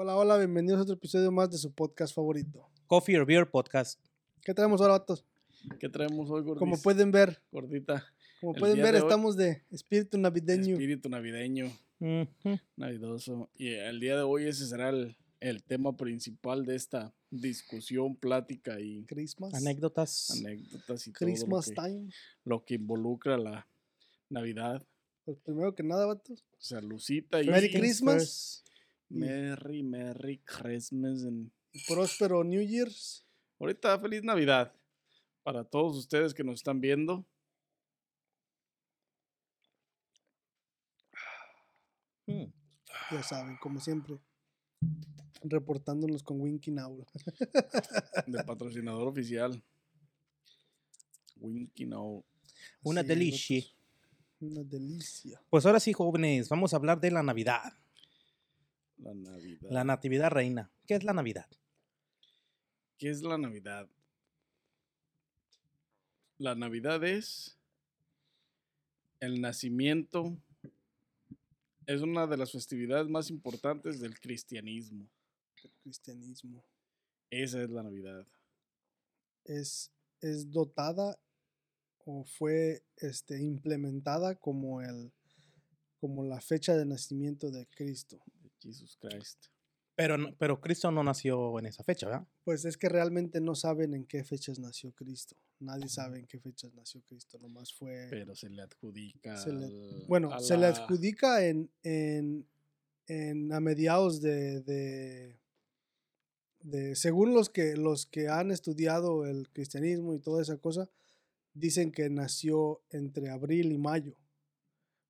Hola, hola, bienvenidos a otro episodio más de su podcast favorito. Coffee or Beer Podcast. ¿Qué traemos ahora, vatos? ¿Qué traemos hoy, gordis? Como pueden ver, Gordita. como El pueden ver, de hoy- estamos de espíritu navideño. Espíritu navideño, navidoso. Y el día de hoy ese será el, el tema principal de esta discusión, plática y Christmas. Anécdotas. anécdotas y todo lo Christmas que, time. lo que involucra la Navidad. Pues primero que nada, vatos. Salucita y Merry Christmas. Merry, Merry Christmas. and- y Próspero New Year's. Ahorita feliz Navidad para todos ustedes que nos están viendo. Mm. Ya saben, como siempre. Reportándonos con Winky Now. de patrocinador oficial. Winky no. Una delicia. Una delicia. Pues ahora sí, jóvenes, vamos a hablar de la Navidad. La Navidad. La Natividad Reina. ¿Qué es la Navidad? ¿Qué es la Navidad? La Navidad es el nacimiento. Es una de las festividades más importantes del cristianismo. El cristianismo. Esa es la Navidad. Es, es dotada o fue este, implementada como, el, como la fecha de nacimiento de Cristo. Jesus Christ. Pero, pero Cristo no nació en esa fecha, ¿verdad? Pues es que realmente no saben en qué fechas nació Cristo. Nadie sabe en qué fechas nació Cristo. Nomás fue. Pero se le adjudica. Se le- bueno, a se le adjudica en, en, en- a mediados de, de, de- según los que los que han estudiado el cristianismo y toda esa cosa, dicen que nació entre abril y mayo.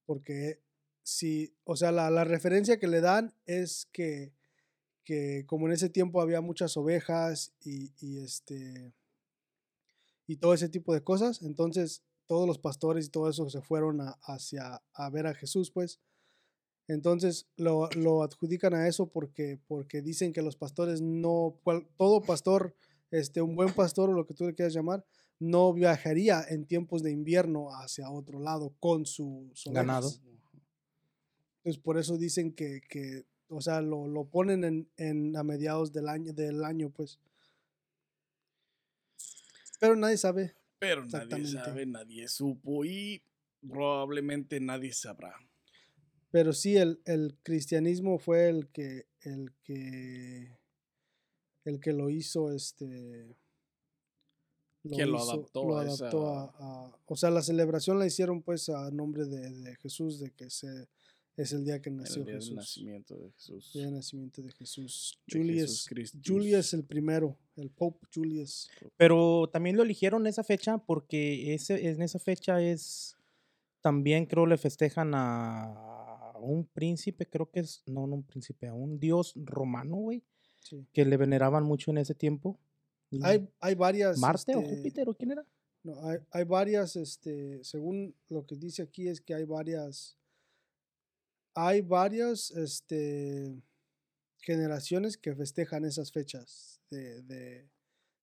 Porque si, o sea, la, la referencia que le dan es que, que como en ese tiempo había muchas ovejas y, y este y todo ese tipo de cosas, entonces todos los pastores y todo eso se fueron a- hacia a ver a Jesús, pues. Entonces lo, lo adjudican a eso porque, porque dicen que los pastores no, todo pastor, este, un buen pastor o lo que tú le quieras llamar, no viajaría en tiempos de invierno hacia otro lado con su Ganado. Entonces por eso dicen que, que o sea, lo, lo ponen en, en a mediados del año, del año, pues. Pero nadie sabe. Pero nadie sabe, nadie supo y probablemente nadie sabrá. Pero sí, el, el cristianismo fue el que, el que, el que lo hizo, este, Quien lo adaptó lo a adaptó esa- a- a- o sea, la celebración la hicieron pues a nombre de, de Jesús, de que se, es el día que El nació día del Jesús, nacimiento de Jesús. día de nacimiento de Jesús. de Julius, Jesús. Julius el primero, el Pope Julius. Pero también lo eligieron esa fecha porque ese, en esa fecha es. También creo le festejan a un príncipe, creo que es. No, no un príncipe, a un dios romano, güey. Sí. Que le veneraban mucho en ese tiempo. Hay, hay varias. Marte o este, Júpiter o quién era? No, hay, hay varias, este, según lo que dice aquí es que hay varias, hay varias, este, generaciones que festejan esas fechas de,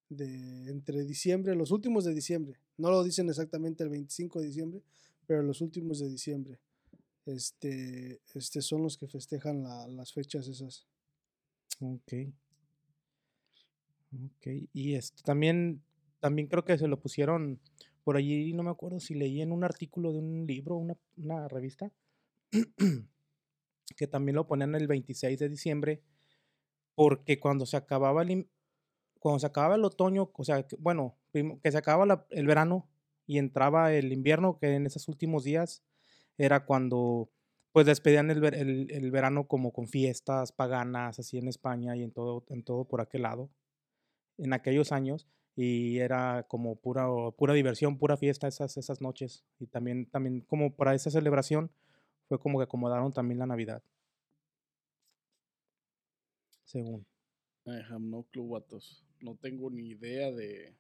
de, entre diciembre, los últimos de diciembre. No lo dicen exactamente el 25 de diciembre, pero los últimos de diciembre. Este, este son los que festejan la- las fechas esas. Ok. Ok. Y también, también creo que se lo pusieron por allí, no me acuerdo si leí en un artículo de un libro, una revista, que también lo ponían el 26 de diciembre, porque cuando se acababa el, cuando se acababa el otoño, o sea, que- bueno, que se acababa el verano y entraba el invierno, que en esos últimos días era cuando pues despedían el, el- el verano como con fiestas paganas, así en España y en todo, en todo por aquel lado, en aquellos años, y era como pura, pura diversión, pura fiesta esas, esas noches, y también, también como para esa celebración fue como que acomodaron también la Navidad, según. I have no clue, vatos. No tengo ni idea de,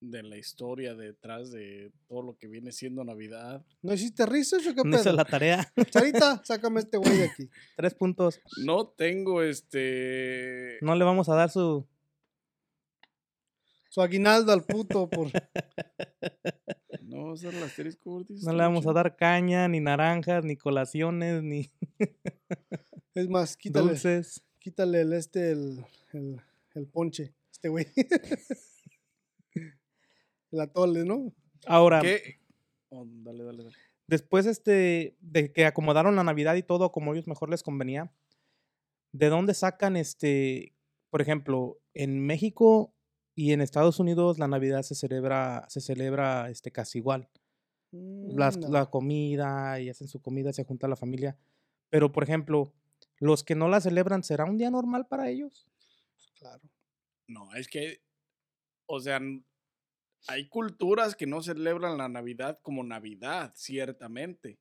de la historia detrás de todo lo que viene siendo Navidad. ¿No hiciste research o qué No hizo pedo? la tarea. Sarita, sácame este güey de aquí. Tres puntos. No tengo este. No le vamos a dar su... Su aguinaldo al puto por... No va a ser el asterisco, Ortiz. No le vamos a dar caña, ni naranjas, ni colaciones, ni Es más, quítale, dulces. quítale el este, el, el, el ponche, este güey. el atole, ¿no? Ahora, ¿Qué? Oh, dale, dale, dale. después este, de que acomodaron la Navidad y todo como ellos mejor les convenía, ¿de dónde sacan este, por ejemplo, en México y en Estados Unidos la Navidad se celebra, se celebra este, casi igual? Las- Mm, no. La comida y hacen su comida, se junta la familia. Pero, por ejemplo, los que no la celebran, ¿será un día normal para ellos? Claro. No, es que, o sea, hay culturas que no celebran la Navidad como Navidad, ciertamente.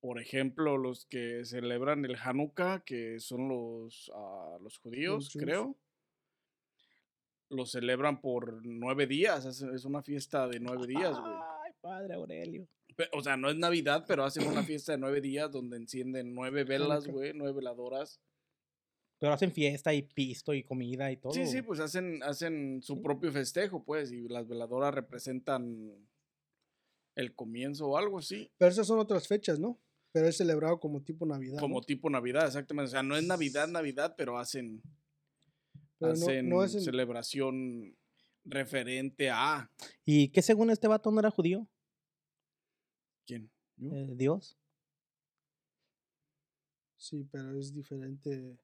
Por ejemplo, los que celebran el Hanukkah, que son los, ah, los judíos, creo. Lo celebran por nueve días, es, es una fiesta de nueve días, güey. Ay, padre Aurelio. O sea, no es Navidad, pero hacen una fiesta de nueve días donde encienden nueve velas, Hanukkah. güey, nueve veladoras. Pero hacen fiesta y pisto y comida y todo. Sí, sí, pues hacen, hacen su Sí. propio festejo, pues, y las veladoras representan el comienzo o algo así, Pero esas son otras fechas, ¿no? Pero es celebrado como tipo Navidad. como ¿no? tipo Navidad, exactamente. O sea, no es Navidad, Navidad, pero hacen, Pero hacen no es celebración referente a... ¿Y qué según este vato no era judío? ¿Quién? ¿Yo? Eh, Dios. Sí, pero es diferente.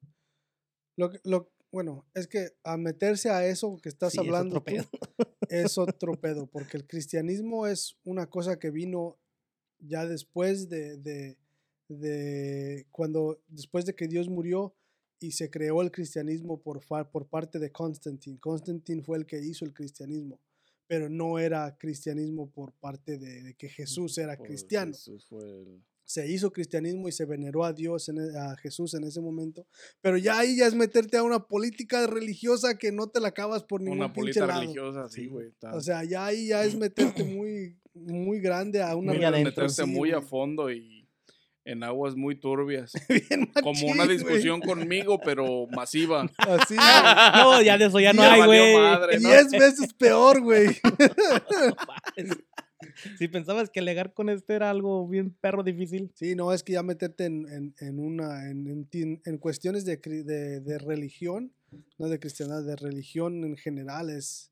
Lo, que- lo, bueno, es que a meterse a eso que estás Sí, es hablando otro tú, pedo. es otro pedo, porque el cristianismo es una cosa que vino ya después de, de, de cuando, después de que Dios murió y se creó el cristianismo por, por parte de Constantine. Constantine fue el que hizo el cristianismo, pero no era cristianismo por parte de, de que Jesús era Pues cristiano Jesús fue el- se hizo cristianismo y se veneró a Dios, en e- a Jesús en ese momento. Pero ya ahí ya es meterte a una política religiosa que no te la acabas por ningún una pinche política lado. religiosa, sí, güey. O sea, ya ahí ya es meterte muy, muy grande a una Muy meterse sí, muy a fondo y en aguas muy turbias. Bien Como una discusión conmigo, pero masiva. Así, no, ya de eso ya no Ya hay, güey. Diez veces peor, güey. Si pensabas que alegar con este era algo bien perro difícil. Sí, no, es que ya meterte en, en, en una, en, en cuestiones de, de, de religión, no de cristiandad, de religión en general es,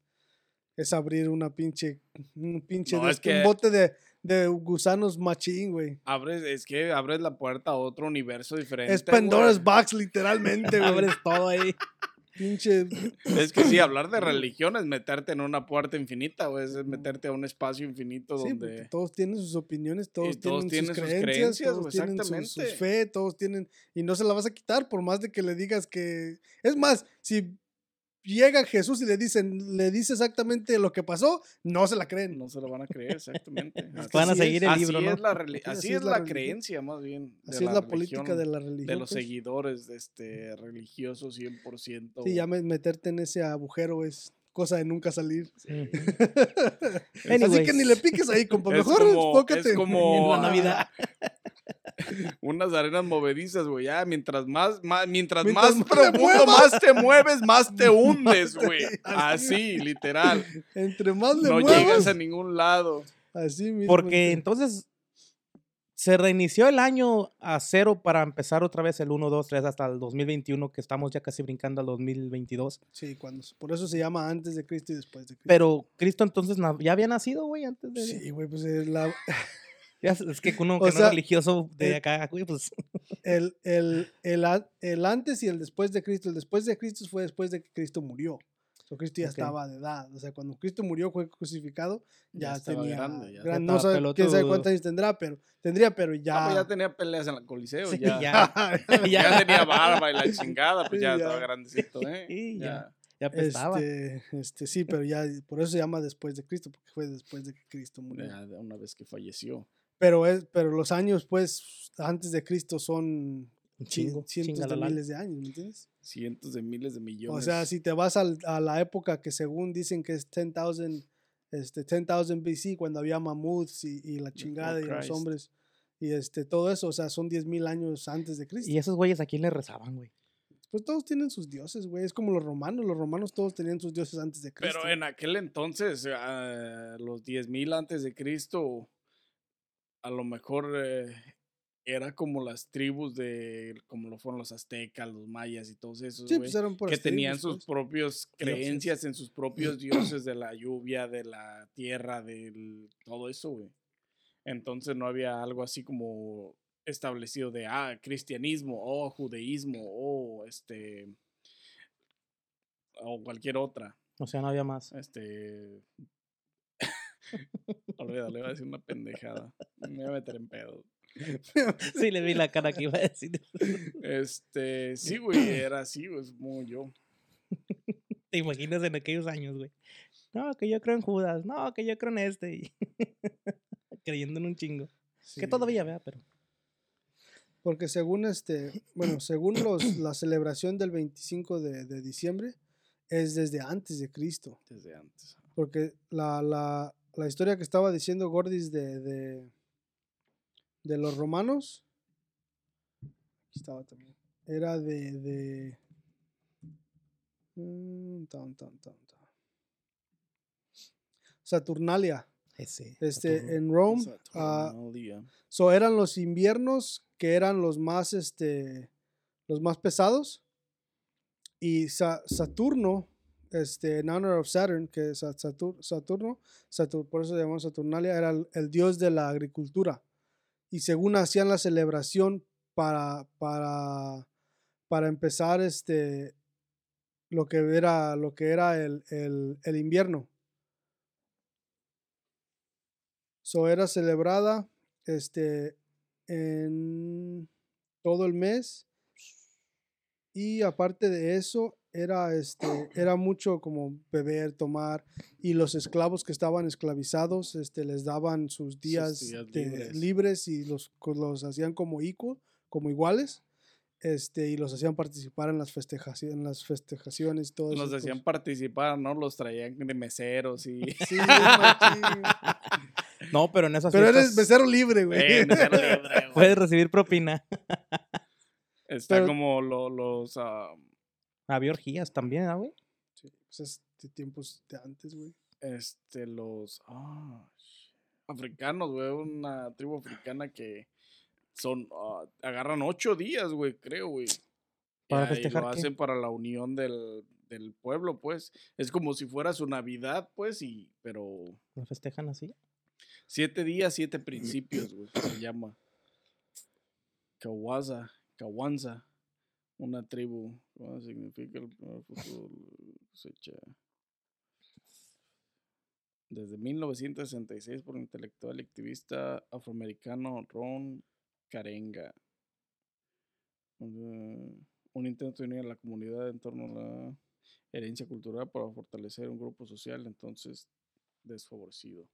es abrir una pinche, un pinche, No, de es este, un bote de, de gusanos machín, güey. Abres, es que abres la puerta a otro universo diferente. Es Pandora's. Box, literalmente, güey. Abres todo ahí. pinche, Es que sí, hablar de religión es meterte en una puerta infinita, güey. Es meterte a un espacio infinito sí, donde. todos tienen sus opiniones, todos, todos tienen, sus creencias, creencias, todos güey, tienen su, su exactamente. fe, todos tienen, y no se la vas a quitar por más de que le digas que, es más, si llega Jesús y le dicen, le dice exactamente lo que pasó, no se la creen. No se lo van a creer, exactamente. Así Van a así es. seguir el así libro, ¿no? es la, reli- Así así es la creencia, más bien. de Así es la política de la religión. De los pues. seguidores este, religiosos 100%. Sí, ya me- meterte en ese agujero es cosa de nunca salir. Así que ni le piques ahí, compa. Es Mejor como- enfócate es como- en la Navidad. Unas arenas movedizas, güey. Ya, mientras más, más mientras, Mientras más profundo, más te mueves, más te hundes, güey. así. Literal. Entre más le No muevas, llegas a ningún lado. así mismo. Porque entonces se reinició el año a cero para empezar otra vez el 1, 2, 3 hasta el 2021, que estamos ya casi brincando al 2022. Sí, cuando, por eso se llama antes de Cristo y después de Cristo. Pero Cristo entonces ya había nacido, güey, antes de... Sí, güey, pues eh, la- Ya es que uno O que no sea, es religioso de acá, güey, pues... el, el, el, el antes y el después de Cristo. El después de Cristo fue después de que Cristo murió. O Cristo ya Ok. estaba de edad. O sea, cuando Cristo murió, fue crucificado, ya, Ya estaba tenía. grande, ya. gran- no sabe, quién sabe cuántos años tendrá, pero tendría, pero ya. Ah, pues ya tenía peleas en el Coliseo. Sí, ya. ya. Ya tenía barba y la chingada, pues Sí, ya, ya. estaba grandecito, ¿eh? Sí, ya. ya. Ya apestaba. este, este, sí, pero ya, por eso se llama después de Cristo, porque fue después de que Cristo murió. Una vez que falleció. Pero, es, pero los años, pues, antes de Cristo son chingo, cientos de miles de años, ¿me entiendes? Cientos de miles de millones. O sea, si te vas al- a la época que según dicen que es 10,000 este, 10,000 BC, cuando había mamuts y, y la chingada y los hombres y este, todo eso, o sea, son 10,000 años antes de Cristo. Y esos güeyes a quién le rezaban, güey. Pues todos tienen sus dioses, güey. Es como los romanos. Los romanos todos tenían sus dioses antes de Cristo. Pero en aquel entonces, ah, los 10.000 antes de Cristo, a lo mejor eh, era como las tribus de, como lo fueron los aztecas, los mayas y todos esos, Sí, pues eran que tenían sus pues. propias creencias en sus propios dioses de la lluvia, de la tierra, del todo eso, güey. Entonces no había algo así como establecido de, ah, cristianismo, o judaísmo, o este, o cualquier otra. O sea, no había más. Este. Olvídalo, iba a decir una pendejada. Me voy a meter en pedo. Sí, le vi la cara que iba a decir. Este, sí, güey, era así, güey, es como yo. ¿Te imaginas en aquellos años, güey? No, que yo creo en Judas. No, que yo creo en este. Creyendo en un chingo. Sí. Que todavía vea, pero. Porque según este, bueno, según los, la celebración del 25 de, de diciembre es desde antes de Cristo. Desde antes. Porque la, la, la historia que estaba diciendo Gordis de, de, de los romanos, aquí estaba también, era de, de mm, tan, tan, tan, tan. Saturnalia. Ese. Este, en Rome, ah, Saturnalia. So eran los inviernos que eran los más, este, los más pesados. Y Sa- Saturno, este, en honor of Saturn, que es Sa- Satur- Saturno, Satur- por eso se llamó Saturnalia, era el, dios de la agricultura. Y según hacían la celebración para, para, para empezar este, lo que era, lo que era el, el, el invierno. So era celebrada este, en todo el mes. Y aparte de eso, era, este, era mucho como beber, tomar. Y los esclavos que estaban esclavizados este, les daban sus días, días de- libres. libres. y los, los hacían como, equal, como iguales. Este, y los hacían participar en las, festejaci- en las festejaciones y todo Nos eso. hacían participar, ¿no? Los traían de meseros y. Sí. No, pero en esas Pero eres mesero libre, güey. Eh, mesero libre, güey. puedes recibir propina. Está pero- como lo- los. ah, Había orgías también, ¿ah, güey? Sí, pues es de tiempos de antes, güey. este, los. ah, africanos, güey. Una tribu africana que son. ah, agarran ocho días, güey, creo, güey. ¿Para Y festejar Lo qué? hacen para la unión del, del pueblo, pues. Es como si fuera su Navidad, pues, y. Pero. ¿Lo festejan así? Siete días, siete principios, güey. Se llama. Kawaza. Kawanza. Una tribu. ¿Cómo significa el primer la cosecha? Desde 1966 por el intelectual y activista afroamericano Ron Karenga. Eh, Un intento de unir a la comunidad en torno a la herencia cultural para fortalecer un grupo social entonces desfavorecido.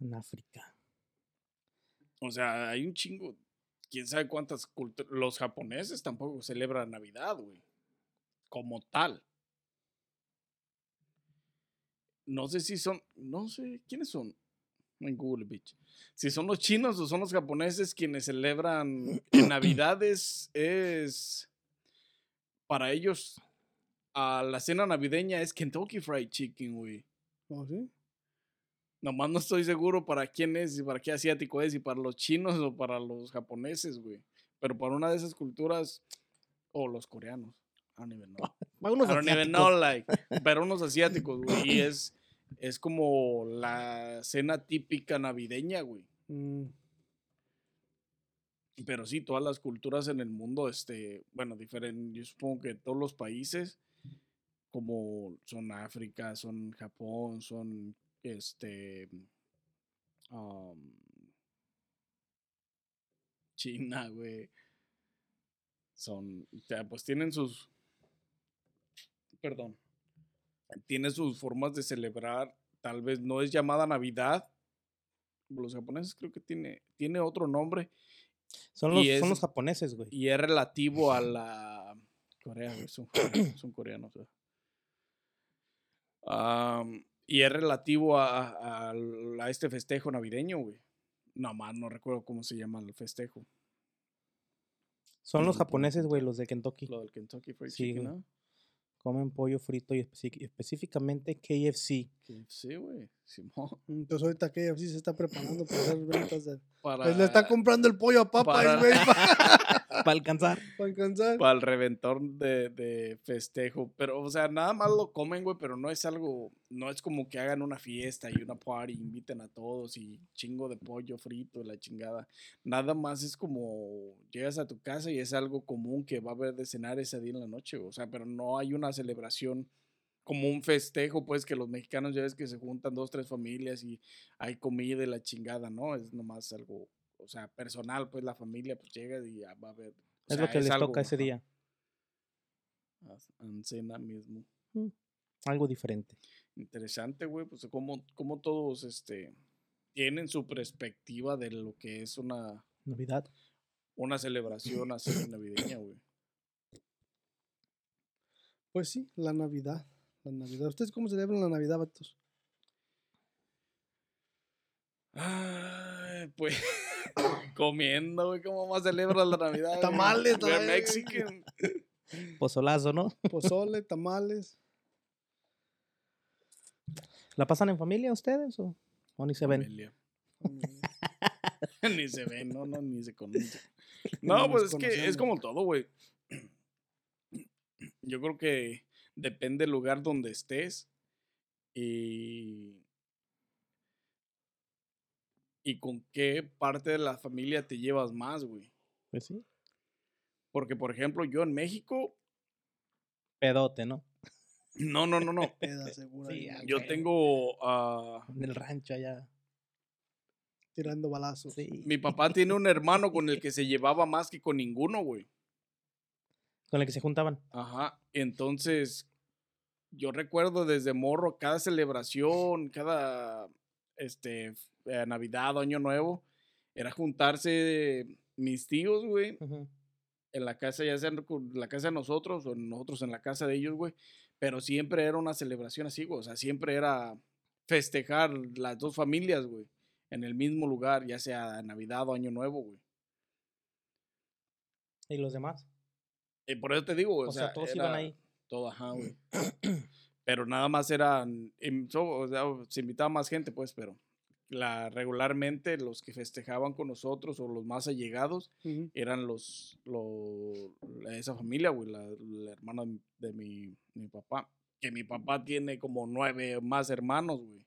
En África. O sea, hay un chingo. Quién sabe cuántas culturas. Los japoneses tampoco celebran Navidad, güey. Como tal. No sé si son. No sé. ¿Quiénes son? En Google, bitch. Si son los chinos o son los japoneses quienes celebran en Navidades es. Para ellos. A la cena navideña es Kentucky Fried Chicken, güey. ¿Oh, sí? Nomás no estoy seguro para quién es y para qué asiático es, y para los chinos o para los japoneses, güey. Pero para una de esas culturas, o los coreanos. I don't even know. Unos I don't even asiáticos. know, like. Pero unos asiáticos, güey. Y es, es como la cena típica navideña, güey. Mm, Pero sí, todas las culturas en el mundo, este, bueno, diferente, yo supongo que todos los países, como son África, son Japón, son, este, um, China, güey, son, o sea, pues tienen sus, perdón, tiene sus formas de celebrar, tal vez no es llamada Navidad, los japoneses creo que tiene, tiene otro nombre, Son los, son es- los japoneses, güey. y es relativo a la Corea, güey, son, coreanos, son coreanos. güey. Am, y es relativo a, a- a este festejo navideño, güey. No más, no recuerdo cómo se llama el festejo. Son los japoneses, güey, los de Kentucky. Lo del Kentucky Fried Sí, Chicken. ¿no? Comen pollo frito y específicamente KFC. Sí, güey. Simón. Entonces ahorita que sí se está preparando para hacer ventas de... Para, Pues le está comprando el pollo a para- güey, para, Para alcanzar. alcanzar. para el reventón de, de festejo. Pero, o sea, nada más lo comen, güey, pero no es algo, no es como que hagan una fiesta y una party, inviten a todos y chingo de pollo frito, la chingada. Nada más es como llegas a tu casa y es algo común que va a haber de cenar ese día en la noche, güey. o sea, pero no hay una celebración como un festejo, pues que los mexicanos ya ves que se juntan dos, tres familias y hay comida y la chingada, ¿no? Es nomás algo, o sea, personal, pues la familia pues llega y ya va a o Es sea, lo que les algo, toca ese día. En cena mismo. Algo diferente. Interesante, güey, pues como, como todos este tienen su perspectiva de lo que es una, Navidad. una celebración así navideña, güey. Pues sí, la Navidad. La Navidad. ¿Ustedes cómo celebran la Navidad, vatos? Ay, pues comiendo, güey, ¿cómo más celebras la Navidad? güey? Tamales, We're tamales. Mexican. Pozolazo, ¿no? Pozole, tamales. ¿La pasan en familia ustedes o, o ni se ven? Familia. Ni se ven, no, no, ni se conocen. No, pues es que es como todo, güey. Yo creo que depende del lugar donde estés y, y con qué parte de la familia te llevas más, güey. Pues sí. Porque, por ejemplo, yo en México, Pedote, ¿no? no, no, no, no. Peda segura. Sí, ahí, a Yo tengo, ah, En el rancho allá. Tirando balazos. Sí. mi papá tiene un hermano con el que se llevaba más que con ninguno, güey. Con el que se juntaban. Ajá, entonces yo recuerdo desde morro cada celebración, cada este eh, Navidad, Año Nuevo, era juntarse mis tíos, güey, en la casa, ya sea en la casa de nosotros o nosotros en la casa de ellos, güey, pero siempre era una celebración así, güey, o sea, siempre era festejar las dos familias, güey, en el mismo lugar, ya sea Navidad o Año Nuevo, güey. ¿Y los demás? Y por eso te digo, güey, O, sea, todos iban ahí. Todo, ajá, güey. pero nada más eran, em, so- o sea, se invitaba más gente, pues, pero la, regularmente los que festejaban con nosotros o los más allegados eran los, los esa familia, güey, la, la hermana de mi, mi papá. Que mi papá tiene como nueve más hermanos, güey.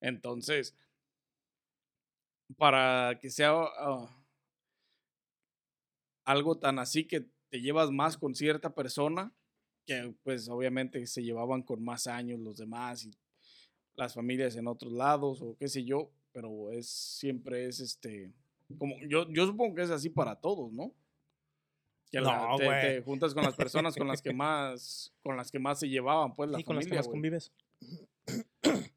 Entonces, para que sea ah, algo tan así que te llevas más con cierta persona, que pues obviamente se llevaban con más años los demás y las familias en otros lados o qué sé yo, pero es siempre es este como yo yo supongo que es así para todos, ¿no? Que la- No, te, güey. te juntas con las personas con las que más con las que más se llevaban, pues la Sí, con las que familia, más convives.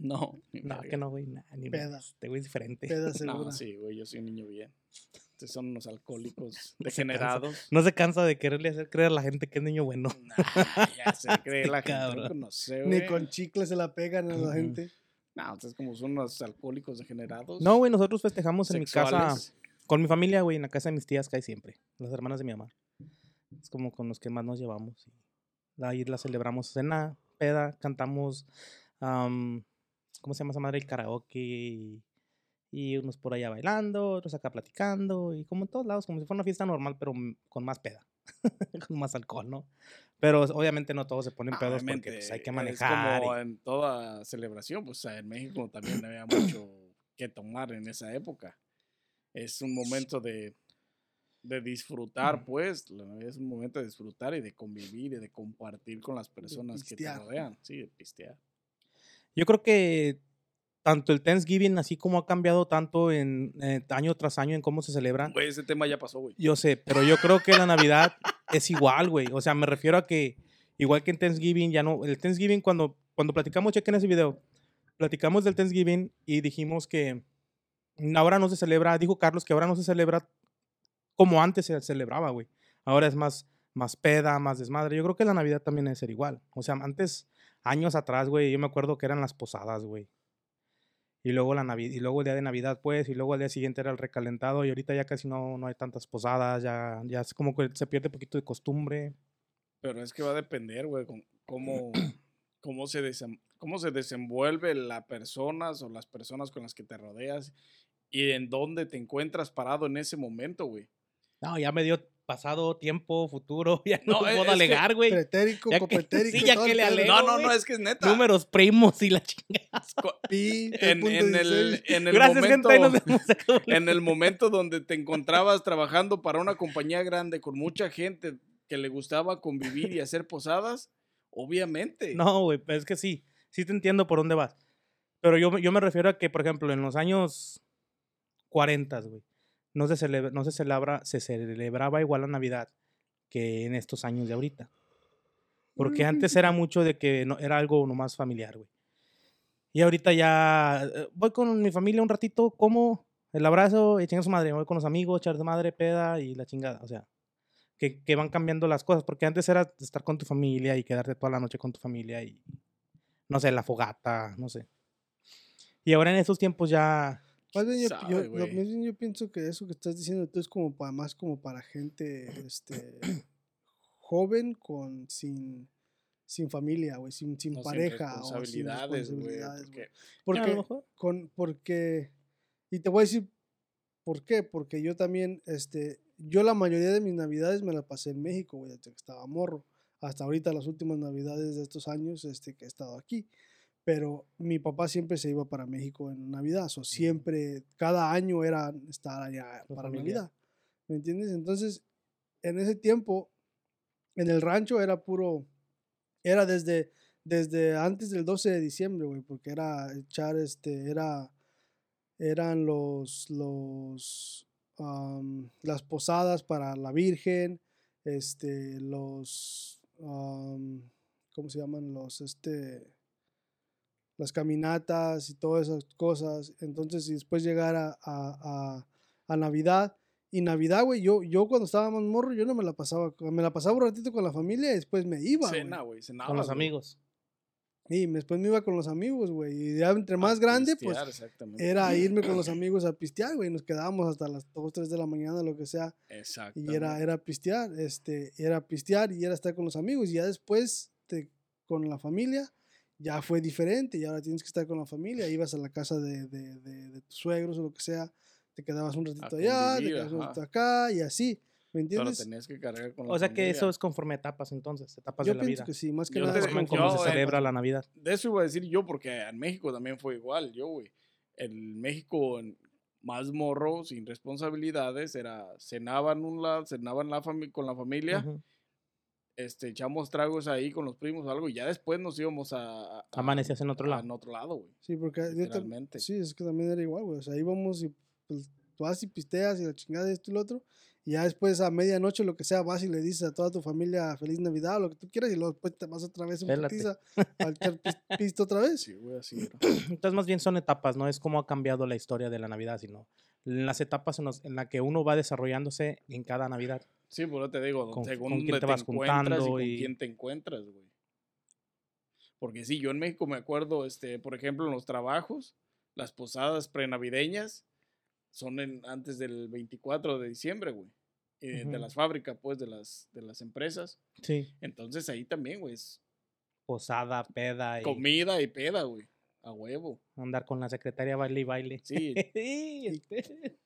No, No, que no, güey. Nah, ni Peda. Este güey es diferente. Peda segura. No, sí, güey, yo soy un niño bien. Ustedes son unos alcohólicos se degenerados. No se cansa de quererle hacer creer a la gente que es niño bueno. Nah, ya se cree la gente, no sé, Ni con chicle se la pegan a la gente. No, ustedes como son unos alcohólicos degenerados. No, güey, nosotros festejamos en mi casa con mi familia, güey, en la casa de mis tías que hay siempre. Las hermanas de mi mamá. Es como con los que más nos llevamos. Ahí la celebramos cena, peda, cantamos, am, ¿cómo se llama esa madre? El karaoke. Y, unos por allá bailando, otros acá platicando. Y como en todos lados, como si fuera una fiesta normal, pero con más peda. con más alcohol, ¿no? Pero obviamente no todos se ponen Ah, pedos porque pues, hay que Es manejar. como y- en toda celebración, pues en México también había mucho que tomar en esa época. Es un momento de, de disfrutar, pues. la Navidad Es un momento de disfrutar y de convivir y de compartir con las personas que te rodean. Sí, de pistear. Yo creo que tanto el Thanksgiving, así como ha cambiado tanto en eh, año tras año en cómo se celebra, Güey, ese tema ya pasó, güey. yo sé, pero yo creo que la Navidad es igual, güey. O sea, me refiero a que igual que en Thanksgiving, ya no, el Thanksgiving cuando, cuando platicamos, chequen ese video, platicamos del Thanksgiving y dijimos que ahora no se celebra, dijo Carlos que ahora no se celebra como antes se celebraba, güey. Ahora es más, más peda, más desmadre. Yo creo que la Navidad también debe ser igual. O sea, antes, años atrás, güey, yo me acuerdo que eran las posadas, güey. Y luego, la Navi- y luego el día de Navidad, pues, y luego el día siguiente era el recalentado, y ahorita ya casi no, no hay tantas posadas, ya, ya es como que se pierde un poquito de costumbre. Pero es que va a depender, güey, cómo, cómo, se desem- cómo se desenvuelve la personas o las personas con las que te rodeas y en dónde te encuentras parado en ese momento, güey. No, ya me dio pasado, tiempo, futuro. Ya no, No, es- puedo alegar, güey. Pretérico, Ya que- sí, ya que le alego. No, no, no, es que es neta. Números primos y la chingada. Pi, En, en el, 3.16. en el Gracias, momento, gente. Ahí nos vemos. en el momento donde te encontrabas trabajando para una compañía grande con mucha gente que le gustaba convivir y hacer posadas, obviamente. No, güey, es que sí. Sí te entiendo por dónde vas. Pero yo, me- yo me refiero a que, por ejemplo, en los años 40, güey, no se, celebra, no se, celebra, se celebraba igual la Navidad que en estos años de ahorita. Porque antes era mucho de que no, era algo nomás familiar, güey. Y ahorita ya eh, voy con mi familia un ratito, como el abrazo y chingar su madre. Voy con los amigos, echar de madre, peda y la chingada. O sea, que, que van cambiando las cosas. Porque antes era estar con tu familia y quedarte toda la noche con tu familia y, no sé, la fogata, no sé. Y ahora en estos tiempos ya... Más bien yo, Sabe, yo- lo- güey. más bien yo pienso que eso que estás diciendo tú es como para más como para gente este joven con sin sin familia, güey, sin, sin No, sin pareja o sin responsabilidades, güey. porque- con porque y te voy a decir por qué, porque yo también este yo la mayoría de mis navidades me la pasé en México, güey, desde que estaba morro, hasta ahorita las últimas navidades de estos años este que he estado aquí. Pero mi papá siempre se iba para México en Navidad, o siempre, cada año era estar allá para familia. Navidad. ¿Me entiendes? Entonces, en ese tiempo, en el rancho era puro, era desde, desde antes del 12 de diciembre, güey, porque era echar, este, era, eran los, los, am, las posadas para la Virgen, este, los, am, ¿cómo se llaman? Los, este, las caminatas y todas esas cosas. Entonces, y después llegar a, a, a- a Navidad. Y Navidad, güey, yo, yo cuando estaba más morro, yo no me la pasaba, me la pasaba un ratito con la familia y después me iba, güey. Cena, güey. Con los amigos. Y después me iba con los amigos, güey. Y ya entre A más grande, pues pistear, exactamente. era irme con los amigos a pistear, güey. Nos quedábamos hasta las 2, 3 de la mañana, lo que sea. Exactamente. Y era, era pistear, este, era pistear y era estar con los amigos. Y ya después, te- con la familia, ya fue diferente. Y ahora tienes que estar con la familia. Ibas a la casa de, de, de- de tus suegros o lo que sea. Te quedabas un ratito allá, te quedabas un ratito acá y así. ¿Me entiendes? tenías que cargar con la O sea que eso familia. es conforme etapas entonces, etapas Yo de la pienso vida. que sí, más que Yo nada. te- es yo, cómo se eh, celebra la Navidad. De eso iba a decir yo, porque en México también fue igual, yo, güey. En México, en- más morro, sin responsabilidades, era, cenaban un lado, cenaban la con la familia, Ujú. Este, echamos tragos ahí con los primos o algo, y ya después nos íbamos a... a- Amanecías en otro a- lado. En otro lado, güey. Sí, porque Literalmente. sí, es que también era igual, güey. O sea, íbamos y pues, tú vas y pisteas y la chingada de esto y lo otro. Y ya después a medianoche, lo que sea, vas y le dices a toda tu familia feliz Navidad o lo que tú quieras y luego después te vas otra vez en putiza a echar pis- pisto otra vez. Sí, güey, así era. Entonces más bien son etapas, no es cómo ha cambiado la historia de la Navidad, sino las etapas en, los- en la que uno va desarrollándose en cada Navidad. Sí, por eso te digo, Con- según con quién te te, vas encuentras y juntando con quién te encuentras, güey. Porque sí, yo en México me acuerdo, este, por ejemplo, en los trabajos, las posadas prenavideñas son en, antes del 24 de diciembre, güey. eh, De las fábricas, pues, de las, de las empresas. Sí. Entonces ahí también, güey, es Posada, peda y comida y peda, güey. A huevo. andar con la secretaria baile y baile. Sí, Sí, este,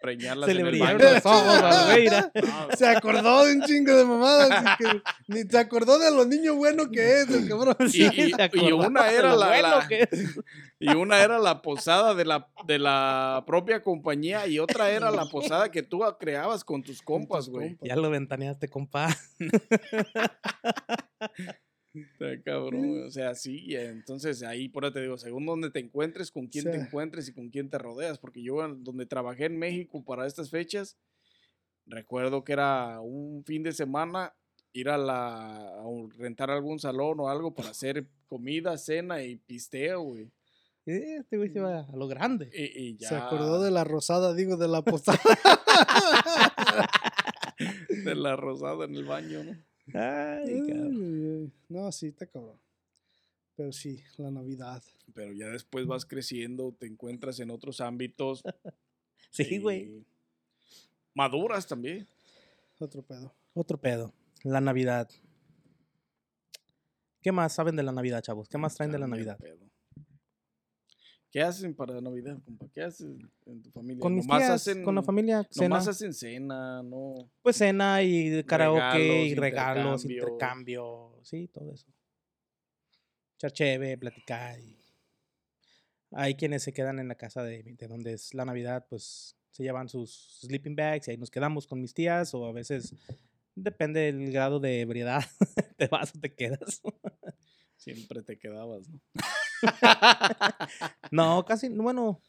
preñarlas Se en le el brillaron baño. los ojos al güey, mira. No, Se acordó de un chingo de mamadas. así que ni se acordó de lo niño bueno que es, el cabrón. Y, una era la, y una era la posada de la, de la propia compañía y otra era la posada que tú creabas con tus compas, güey. Ya lo ventaneaste, compa. Está cabrón, O sea, sí, entonces ahí por eso te digo, según donde te encuentres, con quién te Sí. encuentres y con quién te rodeas, porque yo donde trabajé en México para estas fechas, recuerdo que era un fin de semana ir a la a rentar algún salón o algo para hacer comida, cena y pisteo, güey. Este güey se va a lo grande. Y, y ya Se acordó de la rosada, digo, de la posada. de la rosada en el baño, ¿no? Ay, cabrón. No, sí, está cabrón. Pero sí, la Navidad. Pero ya después vas creciendo, te encuentras en otros ámbitos. Sí, güey. Maduras también. Otro pedo. Otro pedo. La Navidad. ¿Qué más saben de la Navidad, chavos? ¿Qué más traen de la Navidad? pedo. ¿Qué hacen para Navidad, compa? ¿Qué haces en tu familia? Con mis tías, hacen- con la familia, cena. Nomás hacen cena, ¿no? Pues cena y karaoke y Regalos, regalos, intercambio. intercambio, sí, todo eso. Echar cheve, platicar. y- Hay quienes se quedan en la casa de, de donde es la Navidad, pues se llevan sus sleeping bags y ahí nos quedamos con mis tías o a veces depende del grado de ebriedad, te vas o te quedas. Siempre te quedabas, ¿no? No, casi, bueno,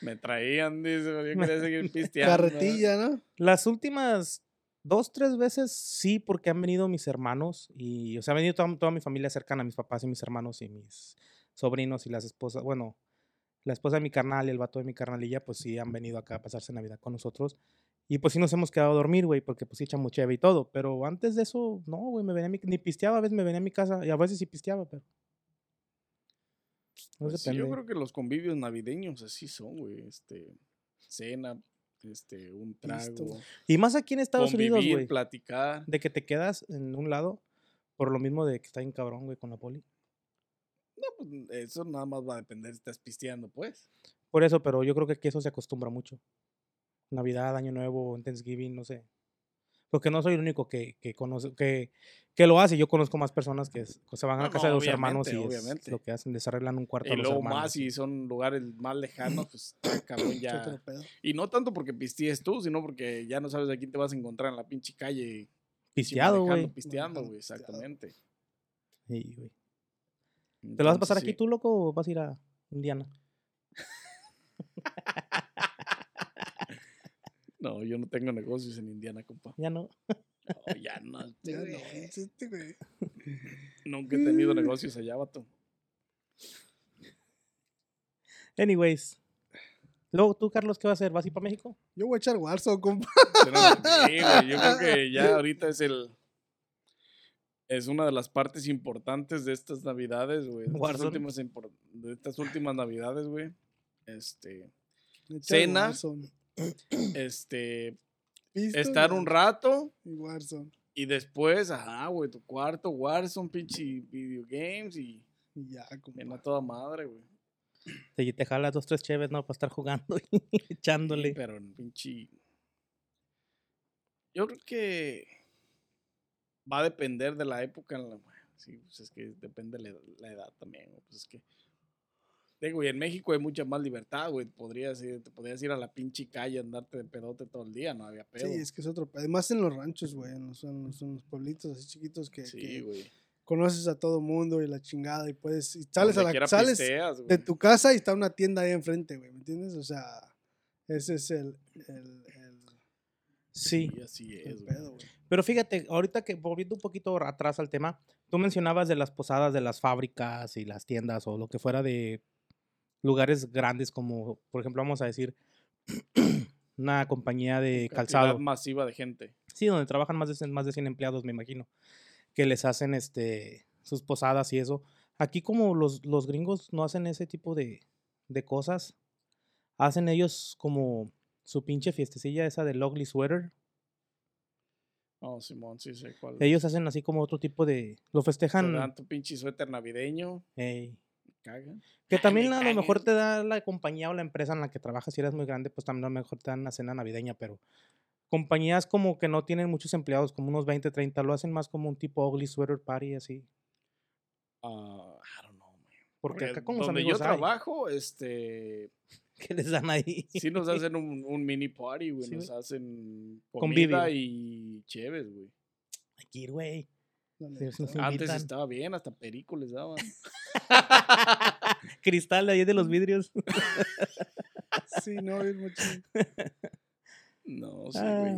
Me traían, dice, pero yo quería seguir pisteando. Carretilla, ¿no? Las últimas dos, tres veces sí, porque han venido mis hermanos y, o sea, ha venido toda, toda mi familia cercana, mis papás y mis hermanos y mis sobrinos y las esposas, bueno, la esposa de mi carnal y el vato de mi carnalilla, pues sí han venido acá a pasarse Navidad con nosotros. Y pues sí nos hemos quedado a dormir, güey, porque pues sí echamos cheve y todo. Pero antes de eso, no, güey, me venía a mi, ni pisteaba, a veces me venía a mi casa y a veces sí pisteaba, pero. Pues sí, yo creo que los convivios navideños así son, güey. Este, cena, este, un trago. Y más aquí en Estados Unidos, güey. platicar. De que te quedas en un lado por lo mismo de que está bien cabrón, güey, con la poli. No, pues eso nada más va a depender si estás pisteando, pues. Por eso, pero yo creo que aquí eso se acostumbra mucho. Navidad, Año Nuevo, Thanksgiving, no sé. Porque no soy el único que, que conoce, que, que lo hace. Yo conozco más personas que, es- que se van a la No, casa no, de los hermanos y es lo que hacen, desarreglan un cuarto Y a los luego hermanos. más si son lugares más lejanos, pues está cabrón ya. Y no tanto porque pistees tú, sino porque ya no sabes a quién te vas a encontrar en la pinche calle. Pisteado, güey. Pisteando, güey, exactamente. Sí, güey. ¿Te lo vas a pasar aquí tú, loco, o vas a ir a Indiana? No, yo no tengo negocios en Indiana, compa. Ya no. No, ya no. Ya no, este. Nunca he tenido negocios allá, vato. Anyways. Luego, tú, Carlos, ¿qué vas a hacer? ¿Vas a ir para México? Yo voy a echar Warzone, compa. Pero, sí, güey, yo creo que ya ahorita es el. Es una de las partes importantes de estas navidades, güey. De estas últimas, de estas últimas navidades, güey. Este. Echar Cena. Warzone. Este. Pisto Estar un rato. y Warzone. Y después, ajá, güey, tu cuarto, Warzone, pinche video games y. Y ya, Ven compa. a toda madre, güey. Te, te jalas dos, tres cheves, ¿no? Para estar jugando y echándole. Sí, pero en pinche. Yo creo que va a depender de la época. En la... Sí, pues es que depende de la, la edad también. güey, Pues es que. Digo, y en México hay mucha más libertad, güey. Podrías ir, te podrías ir a la pinche calle, andarte de pedote todo el día, no había pedo. Sí, es que es otro pedo. Además en los ranchos, güey. En los, en los- en los pueblitos así chiquitos que, Sí, que güey. conoces a todo mundo y la chingada. Y puedes. Y sales, a la, sales pisteas, de güey. tu casa y está una tienda ahí enfrente, güey. ¿Me entiendes? O sea, ese es el, el, el, Sí. Sí, así es, güey. pedo, güey. Pero fíjate, ahorita que volviendo un poquito atrás al tema, tú mencionabas de las posadas de las fábricas y las tiendas o lo que fuera de lugares grandes como, por ejemplo, vamos a decir, una compañía de Cantidad calzado. masiva de gente. Sí, donde trabajan más de, 100 más de 100 empleados, me imagino, que les hacen este sus posadas y eso. Aquí como los, los gringos no hacen ese tipo de, de cosas, hacen ellos como su pinche fiestecilla esa del ugly sweater. Oh, Simón, sí sé cuál. Ellos hacen así como otro tipo de... Lo te festejan... dan tu pinche suéter navideño. ey, Cagan. Que también a lo mejor te da la compañía o la empresa en la que trabajas, si eres muy grande, pues también a lo mejor te dan una cena navideña, pero compañías como que no tienen muchos empleados, como unos 20, 30, lo hacen más como un tipo ugly sweater party así. Ah, I don't know, man. Porque acá con los donde amigos yo hay, trabajo, este, que les dan ahí. sí nos hacen un, un mini party, güey. Sí, nos hacen Convivio. comida y chéves, güey. Ir, güey. Antes estaba bien, hasta perico les daban. Cristal ahí de los vidrios. Sí, no, es mucho. No, sí, Ah. güey.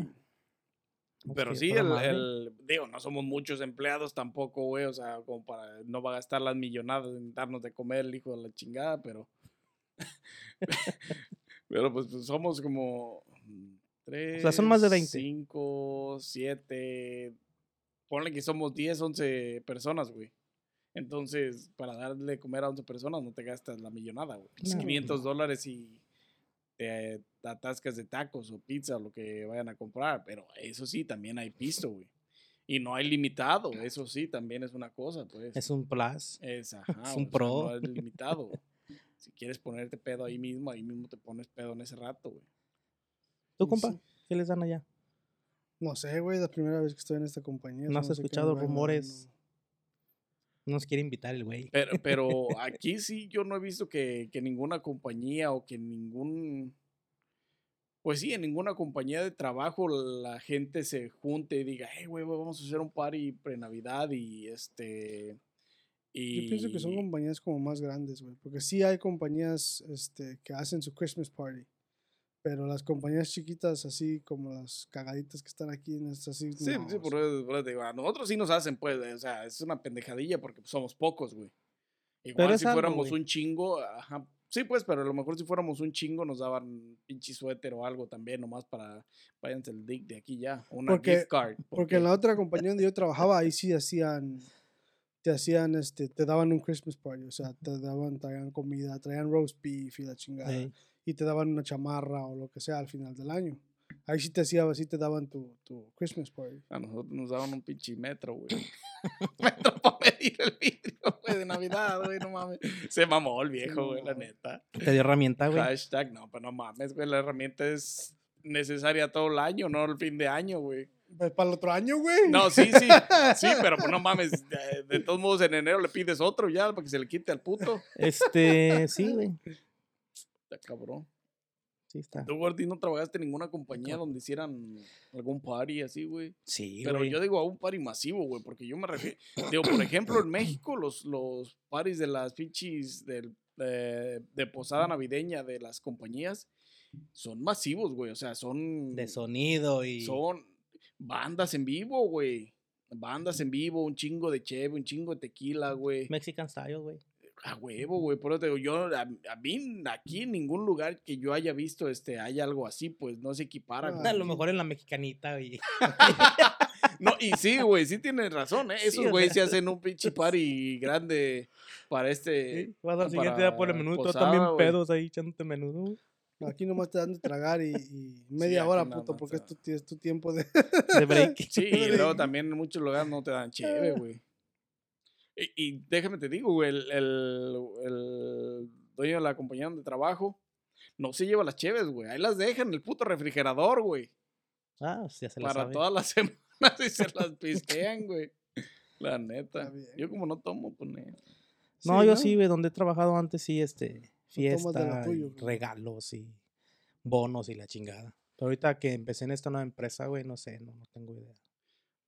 No, Pero sí, el, digo, no somos muchos empleados tampoco, güey, o sea, como para no va a gastar las millonadas en darnos de comer el hijo de la chingada, pero pero pues, pues, somos como tres, son más de 20. cinco, siete, ponle que somos 10, 11 personas, güey. Entonces, para darle comer a 11 personas no te gastas la millonada, güey. No. 500 dólares y te atascas de tacos o pizza o lo que vayan a comprar. Pero eso sí, también hay pisto, güey. Y no hay limitado, eso sí, también es una cosa, pues. Es un plus. Es, ajá, es o un sea, pro. no es limitado. si quieres ponerte pedo ahí mismo, ahí mismo te pones pedo en ese rato, güey. ¿Tú, compa? sí. ¿Qué les dan allá? No sé, güey, la primera vez que estoy en esta compañía. ¿No has escuchado rumores? Nos quiere invitar el güey. Pero, pero aquí sí yo no he visto que, que ninguna compañía o que ningún... Pues sí, en ninguna compañía de trabajo la gente se junte y diga, hey, güey, güey, vamos a hacer un party pre-Navidad y este... Y... Yo pienso que son compañías como más grandes, güey. Porque sí hay compañías este, que hacen su Christmas party. Pero las compañías chiquitas, así como las cagaditas que están aquí, en estas así. Sí, no, sí, por eso, digo, a nosotros sí nos hacen, pues, o sea, es una pendejadilla porque pues, somos pocos, güey. Igual si algo, fuéramos güey. un chingo, ajá, sí, pues, pero a lo mejor si fuéramos un chingo nos daban pinche suéter o algo también, nomás para, váyanse el dick de aquí ya, una Porque- gift card. Porque en la otra compañía donde yo trabajaba, ahí sí hacían, te hacían, este, te daban un Christmas party, o sea, te daban, traían comida, traían roast beef y la chingada, Ey. Y te daban una chamarra o lo que sea al final del año. Ahí sí te hacía, sí te daban tu, tu Christmas party. A nosotros nos daban un pinche metro, güey. metro para medir el vidrio, güey, de Navidad, güey, no mames. Se mamó el viejo, güey, la neta. Te dio herramienta, güey. Hashtag, no, pero no mames, güey, la herramienta es necesaria todo el año, no el fin de año, güey. Pues para el otro año, güey. No, sí, sí, sí, pero pues no mames, de, de todos modos en enero le pides otro ya para que se le quite al puto. Este, sí, güey. Está cabrón. Sí está. Tú, Gordy, no trabajaste en ninguna compañía donde hicieran algún party así, güey. Sí, Pero güey. yo digo a un party masivo, güey, porque yo me refiero. Digo, por ejemplo, en México, los, los parties de las pinches del- de, de posada navideña de las compañías son masivos, güey. O sea, son. De sonido y... Son bandas en vivo, güey. Bandas en vivo, un chingo de cheve, un chingo de tequila, güey. Mexican style, güey. A huevo, güey. Por eso te digo, yo, a, a mí, aquí en ningún lugar que yo haya visto, este, hay algo así, pues no se equipara. Ah, güey. A lo mejor en la mexicanita, güey. No, y sí, güey, sí tienes razón, ¿eh? Sí, Esos o güeyes se hacen un pinche party grande para este. Vas al siguiente día por el tú posada, también güey. pedos ahí echándote menudo, güey. Aquí nomás te dan de tragar y, y media aquí hora, puto, porque es tu, es tu tiempo de... De break. Sí, y luego también en muchos lugares no te dan cheve, güey. Y, y déjame te digo, güey, el, el, el dueño de la compañía donde trabajo no se lleva las cheves, güey. Ahí las dejan en el puto refrigerador, güey. Ah, pues ya se la Para sabe. todas las semanas y se las pistean, güey. La neta. Yo como no tomo, pues. No, Sí, yo ¿no? sí, güey, donde he trabajado antes, sí, este, fiesta, tuyo, regalos y bonos y la chingada. Pero ahorita que empecé en esta nueva empresa, güey, no sé, no, no tengo idea.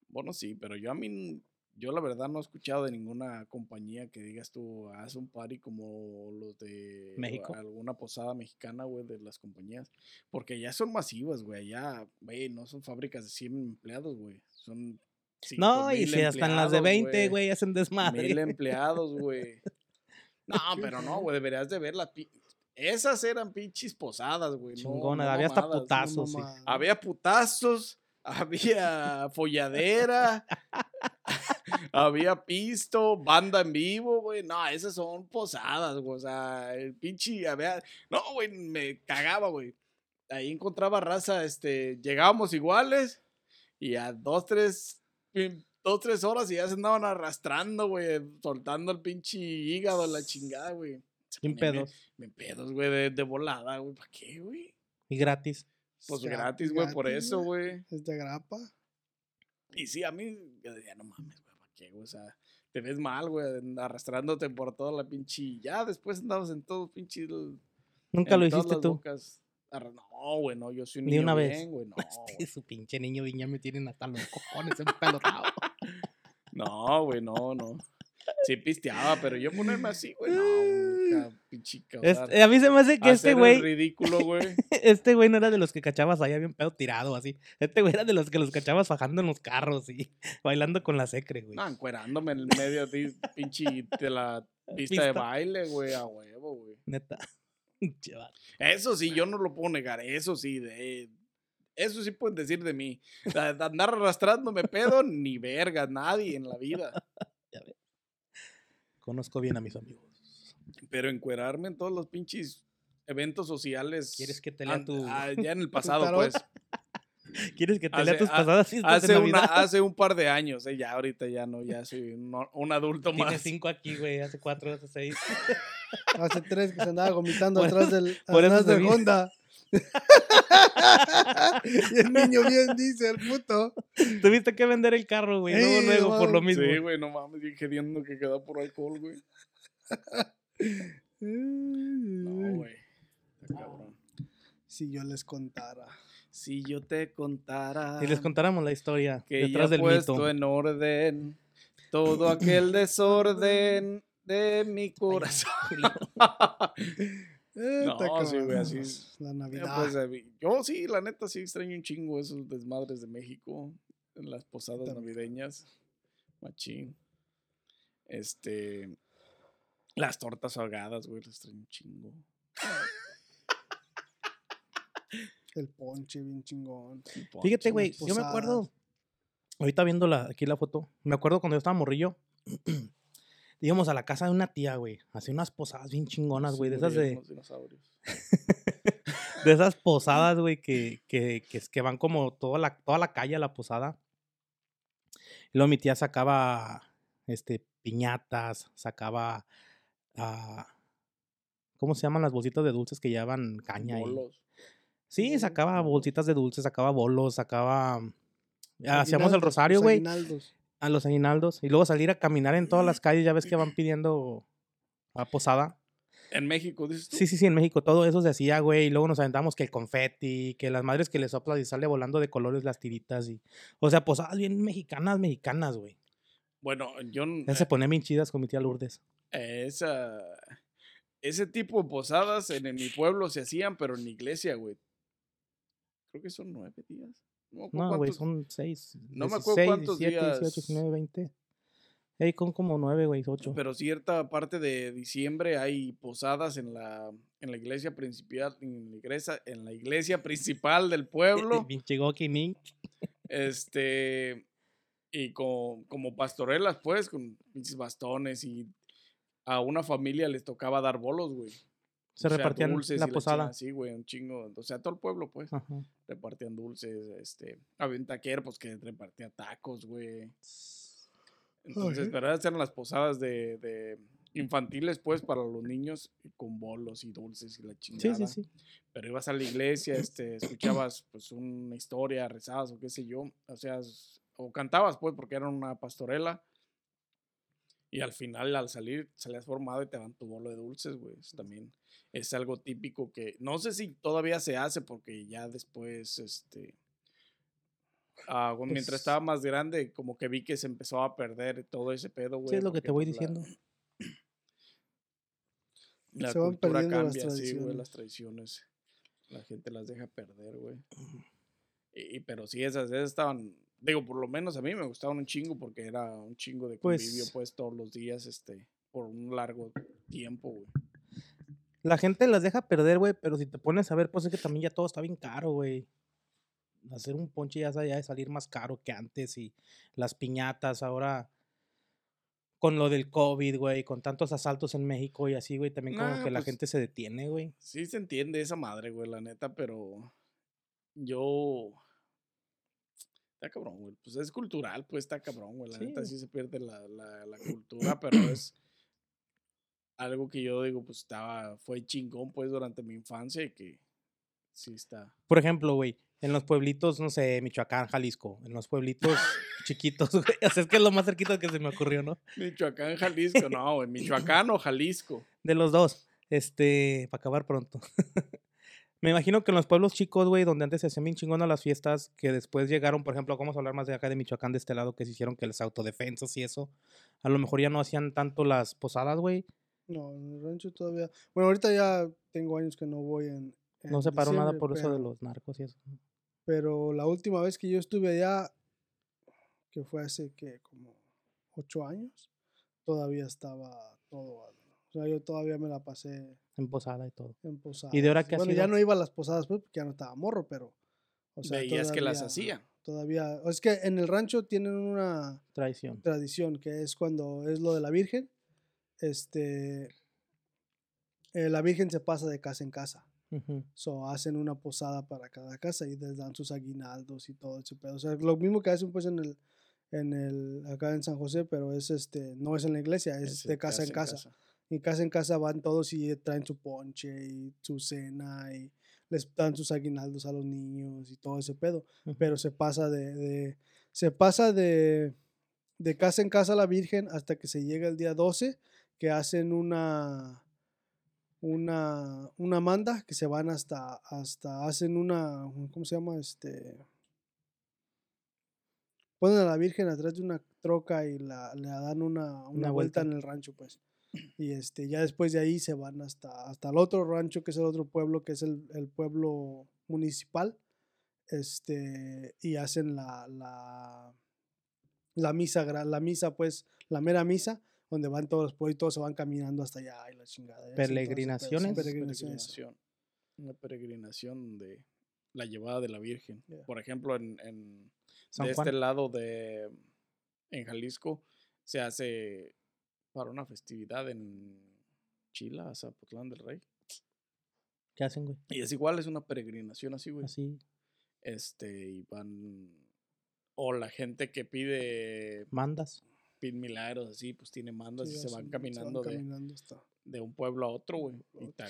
Bueno, sí, pero yo a mí, yo la verdad no he escuchado de ninguna compañía que digas tú, haz un party como los de México. alguna posada mexicana, güey, de las compañías. Porque ya son masivas, güey, ya, güey, no son fábricas de 100 empleados, güey, son... No, y 5,000 si hasta en las de empleados, 20, güey, hacen Mil desmadre. empleados, güey. No, pero no, güey, deberías de ver las... Esas eran pinches posadas, güey. no- Chingona, no había hasta putazos. sí. mamá. Había putazos, había folladera, había pisto, banda en vivo, güey. No, esas son posadas, güey. O sea, el pinche, había... No, güey, me cagaba, güey. Ahí encontraba raza, este, llegábamos iguales y a dos, tres, dos, tres horas y ya se andaban arrastrando, güey, soltando el pinche hígado, la chingada, güey. Sin pedos. bien pedos, güey, de, de volada, güey. ¿Para qué, güey? Y gratis. Pues Ya, gratis, güey, por eso, güey. Es de grapa. Y sí, a mí, yo decía, no mames, güey, ¿para qué, güey? O sea, te ves mal, güey, arrastrándote por toda la pinche. Ya después andabas en todo pinche. el- Nunca lo hiciste tú. bocas. No, güey, no, yo soy un Ni niño una vez. bien, güey, no. Este, su pinche niño viña me tienen hasta los cojones empelotado. No, güey, no, no. Sí pisteaba, pero yo ponerme así, güey, no, güey, pinche Este, a mí se me hace que este güey, ridículo, güey. este güey no era de los que cachabas allá bien pedo tirado así. Este güey era de los que los cachabas bajando en los carros y bailando con la secre, güey. No, encuerándome en el medio de pinche de la pista de baile, güey, a huevo, güey. Neta. Eso sí, yo no lo puedo negar, eso sí, de, eso sí pueden decir de mí. Andar arrastrándome pedo, ni verga, nadie en la vida. Conozco bien a mis amigos. Pero encuerarme en todos los pinches eventos sociales. ¿Quieres que te lea tu- ah, ya en el pasado, pues. ¿Quieres que te Hace- lea tus pasadas Hace, una, hace un par de años, eh, ya ahorita ya no, ya soy un, un adulto Tiene más. cinco aquí, güey. Hace cuatro, hace seis. Hace tres que se andaba vomitando Por atrás del, atrás del Honda. y el niño bien dice, el puto. Tuviste que vender el carro, güey. Luego, luego, por lo mismo. Sí, güey, no mames, yo queriendo que queda por alcohol, güey. No, güey. Cabrón. Si yo les contara. Si yo te contara Si les contáramos la historia que ya detrás del puesto mito. en orden todo aquel desorden de mi corazón. Eh, No, sí, güey, así es. La Navidad. pues, yo sí, la neta sí extraño un chingo esos desmadres de México en las posadas navideñas. Machín. Este. Las tortas ahogadas, güey, las un chingo. el ponche bien chingón. Fíjate, güey, yo me acuerdo. Ahorita viendo la, aquí la foto. Me acuerdo cuando yo estaba morrillo. íbamos a la casa de una tía, güey. Hacía unas posadas bien chingonas, güey. De esas de. de esas posadas, güey, que, que, que van como toda la, toda la calle a la posada. Y luego mi tía sacaba este, piñatas, sacaba. Ah, ¿Cómo se llaman las bolsitas de dulces que llevan caña? y- Bolos. Sí, Bolos, sacaba bolsitas de dulces, sacaba bolos, sacaba. Hacíamos el rosario, los güey, aguinaldos. a los aguinaldos. Y luego salir a caminar en todas las calles, ya ves que van pidiendo a posada. En México, dices tú. Sí, sí, sí, en México todo eso se hacía, güey. Y luego nos aventamos que el confeti, que las madres que le soplas y sale volando de colores las tiritas. y O sea, posadas bien mexicanas, mexicanas, güey. Bueno, yo. Ya se ponen bien chidas con mi tía Lourdes. Eh, esa. Ese tipo de posadas en, en mi pueblo se hacían, pero en la iglesia, güey. Creo que son nueve días. No, me acuerdo No, güey, son seis. No me acuerdo 16, cuántos 17, 18, días. 19, 20. Ey, con como nueve, güey, ocho. Pero cierta parte de diciembre hay posadas en la, en la iglesia principal, en la iglesia, en la iglesia principal del pueblo. Ni. este y con, como pastorelas, pues, con pinches bastones y a una familia les tocaba dar bolos, güey. Se O sea, repartían dulces la posada. chingada, Sí, güey, un chingo. O sea, todo el pueblo, pues, Ajá. repartían dulces, este, había un taquero, pues, que repartía tacos, güey. Entonces, pero eran las posadas de, de infantiles, pues, para los niños, con bolos y dulces y la Sí, chingada. sí, sí. Pero ibas a la iglesia, este, escuchabas, pues, una historia, rezabas o qué sé yo, o sea, o cantabas, pues, porque era una pastorela. Y al final, al salir, salías formado y te dan tu bolo de dulces, güey. Eso también es algo típico que no sé si todavía se hace porque ya después, este, ah, bueno, mientras Pues estaba más grande, como que vi que se empezó a perder todo ese pedo, güey. Sí, es lo que te voy pues, la- diciendo. La Se van cultura perdiendo las cambia, sí, güey, las tradiciones. La gente las deja perder, güey. Y, y- pero sí, esas, esas estaban, digo, por lo menos a mí me gustaban un chingo porque era un chingo de convivio, Pues- pues, todos los días, este, por un largo tiempo, güey. La gente las deja perder, güey, pero si te pones a ver, pues es que también ya todo está bien caro, güey. Hacer un ponche ya de salir más caro que antes y las piñatas ahora con lo del COVID, güey, con tantos asaltos en México y así, güey, también como Nah, que la pues gente se detiene, güey. Sí se entiende esa madre, güey, la neta, pero yo... Está cabrón, güey. Pues es cultural, pues está cabrón, güey. La neta Sí. se pierde la, la, la cultura, pero es algo que yo digo, pues estaba, fue chingón, pues, durante mi infancia y que sí está. Por ejemplo, güey, en los pueblitos, no sé, Michoacán, Jalisco, en los pueblitos chiquitos, güey, o sea, es que es lo más cerquito que se me ocurrió, ¿no? Michoacán, Jalisco, no, güey. Michoacán o Jalisco. De los dos, este, para acabar pronto. Me imagino que en los pueblos chicos, güey, donde antes se hacían bien chingonas las fiestas, que después llegaron, por ejemplo, vamos a hablar más de acá de Michoacán, de este lado, que se hicieron que las autodefensas y eso, a lo mejor ya no hacían tanto las posadas, güey. No, en el rancho todavía. Bueno, ahorita ya tengo años que no voy en. No se paró nada por eso de los narcos y eso. Pero la última vez que yo estuve allá, que fue hace que como ocho años, todavía estaba todo. al- Yo todavía me la pasé En posada y todo. en posadas. ¿Y de ahora qué has Bueno, ya no iba a las posadas, pues, porque ya no estaba morro, pero. O sea, Veías que las hacían. Todavía. Es que en el rancho tienen una Traición. tradición que es cuando es lo de la Virgen. Este. eh, la Virgen se pasa de casa en casa. Ujú. So, hacen una posada para cada casa y les dan sus aguinaldos y todo ese pedo. O sea, lo mismo que hacen pues en el, en el, acá en San José, pero es este, no es en la iglesia, es de casa en casa. Y casa en casa van todos y traen su ponche y su cena y les dan sus aguinaldos a los niños y todo ese pedo. Pero se pasa de, de- se pasa de, de casa en casa a la Virgen hasta que se llega el día 12, que hacen una, una, una manda, que se van hasta, hasta, hacen una, ¿cómo se llama? Este, ponen a la Virgen atrás de una troca y la, le dan una, una, Una vuelta vuelta. en el rancho, pues. Y este, ya después de ahí se van hasta, hasta el otro rancho, que es el otro pueblo, que es el, el pueblo municipal. Este, y hacen la, la, la misa, la misa, pues, la mera misa, donde van todos los pueblos y todos se van caminando hasta allá y la chingada. Peregrinaciones. peregrinaciones. peregrinación. Una peregrinación de la llevada de la Virgen. Yeah. Por ejemplo, en, en San de Juan. este lado de en Jalisco se hace para una festividad en Chila, Zapotlán del Rey. ¿Qué hacen, güey? Y es igual, es una peregrinación así, güey. Así, Este, y van. O la gente que pide, mandas. pide milagros así, pues tiene mandas Sí, y se van caminando, de, caminando hasta- de un pueblo a otro, güey. Y está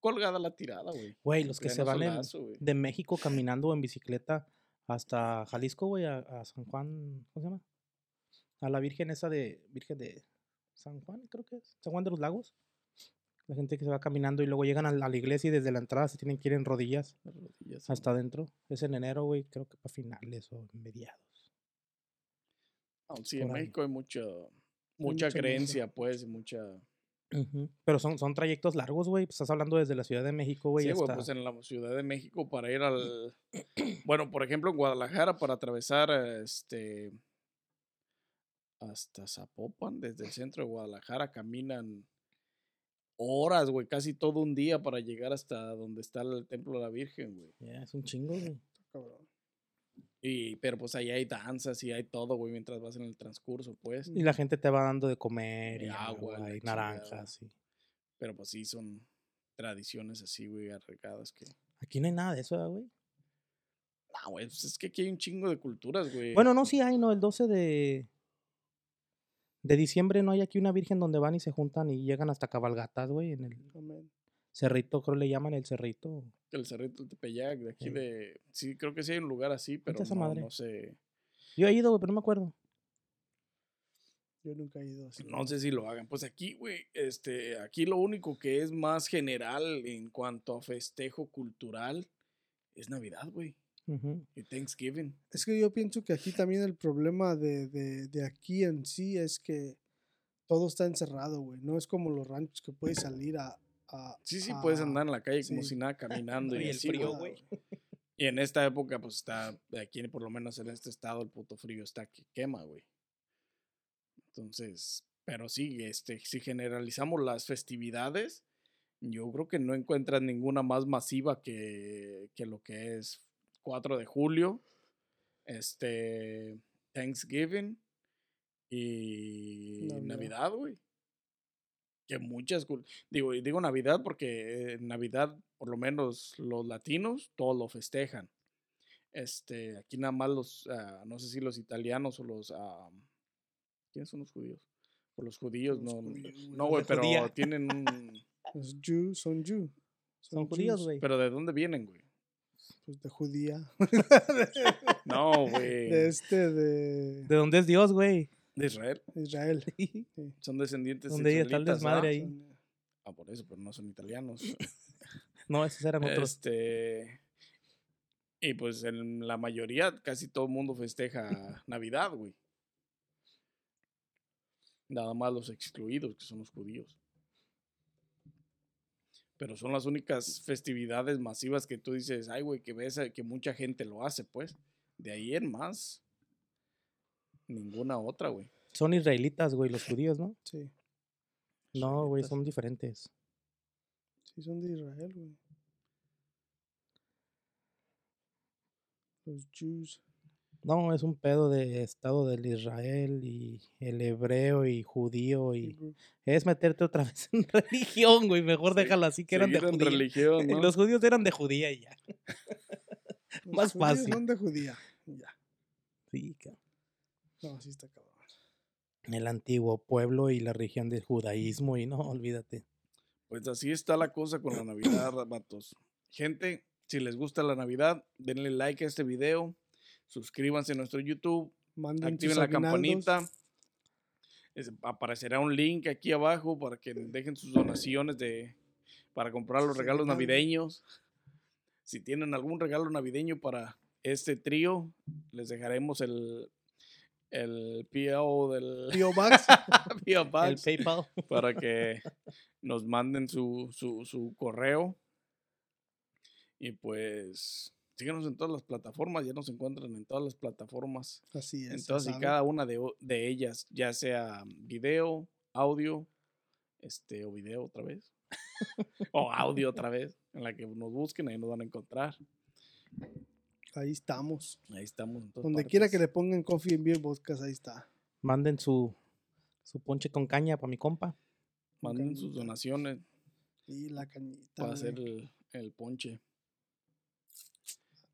colgada la tirada, güey. Güey, los que se van solazo, de México caminando en bicicleta hasta Jalisco, güey, a, a San Juan, ¿cómo se llama? A la Virgen esa de, Virgen de San Juan, creo que es, San Juan de los Lagos. La gente que se va caminando y luego llegan a la, a la iglesia y desde la entrada se tienen que ir en rodillas Las rodillas, hasta adentro. Es en enero, güey, creo que para finales o mediados. Ah, sí, por en ahí. México hay mucha, mucha mucha creencia, pues, y mucha... Pero son, son trayectos largos, güey. pues, Estás hablando desde la Ciudad de México, güey. Sí, güey, hasta... pues en la Ciudad de México para ir al... Bueno, por ejemplo, en Guadalajara para atravesar este... Hasta Zapopan, desde el centro de Guadalajara, caminan horas, güey, casi todo un día para llegar hasta donde está el Templo de la Virgen, güey. Ya, es un chingo, güey. cabrón. Y, pero pues ahí hay danzas y hay todo, güey, mientras vas en el transcurso, pues. Y la gente te va dando de comer y, Y agua, y naranjas. y- Pero pues sí, son tradiciones así, güey, arraigadas que... Aquí no hay nada de eso, ¿verdad, güey. No, güey, pues es que aquí hay un chingo de culturas, güey. Bueno, no, sí hay, ¿no? El 12 de, de diciembre no hay aquí una virgen donde van y se juntan y llegan hasta cabalgatas, güey, en el Amén. cerrito, creo le llaman el cerrito. El Cerrito del Tepeyac, de aquí Sí. de... Sí, creo que sí hay un lugar así, pero esa no, madre? no sé... Yo he ido, güey, pero no me acuerdo. Yo nunca he ido así. No sé si lo hagan. Pues aquí, güey, este, aquí lo único que es más general en cuanto a festejo cultural es Navidad, güey. Ujú. Y Thanksgiving. Es que yo pienso que aquí también el problema de, de, de aquí en sí es que todo está encerrado, güey. No es como los ranchos que puedes salir a... a- Sí, sí, puedes andar en la calle como sí. si nada caminando y, Y el así, frío, güey. Y en esta época, pues está, aquí por lo menos en este estado, el puto frío está que quema, güey. Entonces, pero sí, este, si generalizamos las festividades, yo creo que no encuentras ninguna más masiva que, que lo que es 4 de julio, este, Thanksgiving y Navidad. Navidad, güey. Que muchas, digo, digo Navidad porque en Navidad, por lo menos los latinos, todos lo festejan. Este, aquí nada más los, ah, no sé si los italianos o los, ah, ¿quiénes son los judíos? O los judíos, Los no, judíos, no, güey, pero judía. tienen un, Los Jew, son Jew. Son judíos, Jews, güey. pero ¿de dónde vienen, güey? Pues de judía. No, güey, de este, de, ¿De dónde es Dios, güey? de Israel, Israel. son descendientes Donde está el desmadre ¿ah? ahí. Son- Ah, por eso, pero no son italianos. No, esos eran otros. Este. Y pues en la mayoría, casi todo el mundo festeja Navidad, güey. Nada más los excluidos, que son los judíos. Pero son las únicas festividades masivas que tú dices, ay, güey, que ves eh, que mucha gente lo hace, pues. De ahí en más. Ninguna otra, güey. Son israelitas, güey, los judíos, ¿no? Sí, No, güey, son diferentes. sí, son de Israel, güey. Los Jews. No, es un pedo de Estado del Israel y el hebreo y judío y es meterte otra vez en religión, güey. Mejor Sí, déjalo así que eran de judía. religión, ¿no? Los judíos eran de judía y ya. Los Más fácil. Son de judía. Ya. Sí, cabrón. No, sí está cabrón. el antiguo pueblo y la región del judaísmo y no, olvídate. Pues así está la cosa con la Navidad, vatos. Gente, si les gusta la Navidad, denle like a este video, suscríbanse a nuestro YouTube, Manden activen la campanita. Es- aparecerá un link aquí abajo para que dejen sus donaciones de para comprar los regalos navideños. Si tienen algún regalo navideño para este trío, les dejaremos el el PO del P.O. Box. P.O. El PayPal. para que nos manden su, su, su correo. Y pues síganos en todas las plataformas, ya nos encuentran en todas las plataformas, Así es. en todas y cada una de, ellas, ya sea video, audio, este, o video otra vez, o audio otra vez, en la que nos busquen, ahí nos van a encontrar. Ahí estamos. Ahí estamos. en Donde quiera que le pongan Coffee and Beer Podcast, ahí está. Manden su, su ponche con caña para mi compa. Manden sus donaciones Y la cañita. para hacer el, el ponche.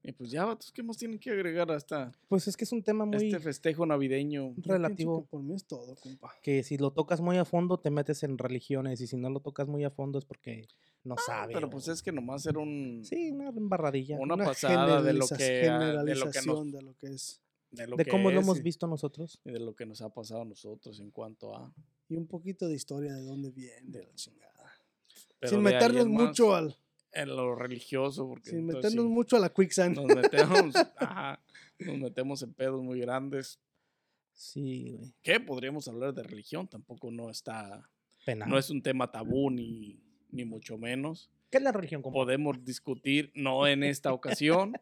Y pues ya, vatos, ¿qué más tienen que agregar hasta Pues es que es un tema muy este festejo navideño? Relativo. que por mí es todo, compa. que si lo tocas muy a fondo te metes en religiones y si no lo tocas muy a fondo es porque no sabes. Pero pues es que nomás era un, Sí, una embarradilla. una pasada de lo que, ah, de lo que nos, de lo que es. de lo de que cómo lo hemos y- visto nosotros. y de lo que nos ha pasado a nosotros en cuanto a... Y un poquito de historia de dónde viene, de la chingada. pero sin meternos mucho al. En lo religioso, porque Sin entonces meternos sí, mucho a la quicksand. nos metemos, ajá, nos metemos en pedos muy grandes. Sí, güey. Que podríamos hablar de religión, tampoco no está, Penal. no es un tema tabú ni, ni mucho menos. ¿Qué es la religión, compa? Podemos discutir, no en esta ocasión.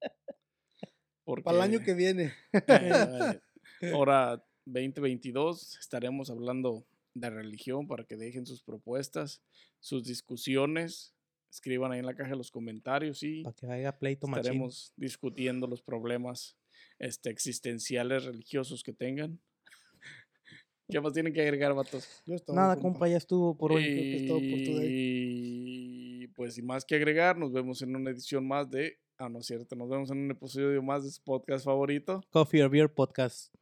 Porque, Para el año que viene. eh, ahora 2022 estaremos hablando de religión para que dejen sus propuestas, sus discusiones, escriban ahí en la caja de los comentarios y Para que haya pleito machín. estaremos discutiendo los problemas este, existenciales religiosos que tengan. ¿Qué más tienen que agregar, vatos? Nada, compa, ya estuvo por hoy. creo que es todo por today. Y pues sin más que agregar, nos vemos en una edición más de... Ah, no es cierto, nos vemos en un episodio más de su podcast favorito. Coffee or Beer Podcast.